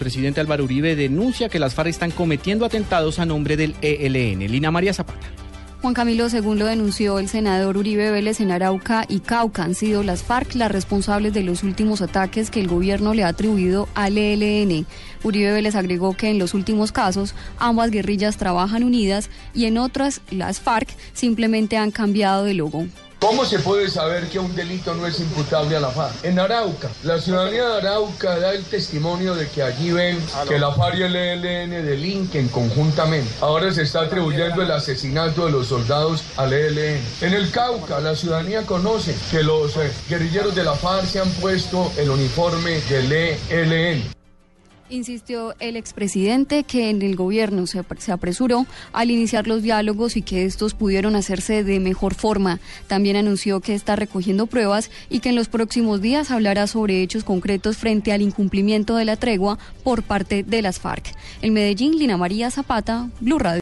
expresidente Álvaro Uribe denuncia que las FARC están cometiendo atentados a nombre del ELN. Lina María Zapata. Juan Camilo, según lo denunció el senador Uribe Vélez en Arauca y Cauca, han sido las FARC las responsables de los últimos ataques que el gobierno le ha atribuido al ELN. Uribe Vélez agregó que en los últimos casos ambas guerrillas trabajan unidas y en otras las FARC simplemente han cambiado de logo. ¿Cómo se puede saber que un delito no es imputable a la FARC? En Arauca, la ciudadanía de Arauca da el testimonio de que allí ven que la FARC y el ELN delinquen conjuntamente. Ahora se está atribuyendo el asesinato de los soldados al ELN. En el Cauca, la ciudadanía conoce que los eh, guerrilleros de la FARC se han puesto el uniforme del ELN. Insistió el expresidente que en el gobierno se, apresuró al iniciar los diálogos y que estos pudieron hacerse de mejor forma. También anunció que está recogiendo pruebas y que en los próximos días hablará sobre hechos concretos frente al incumplimiento de la tregua por parte de las FARC. En Medellín, Lina María Zapata, Blue Radio.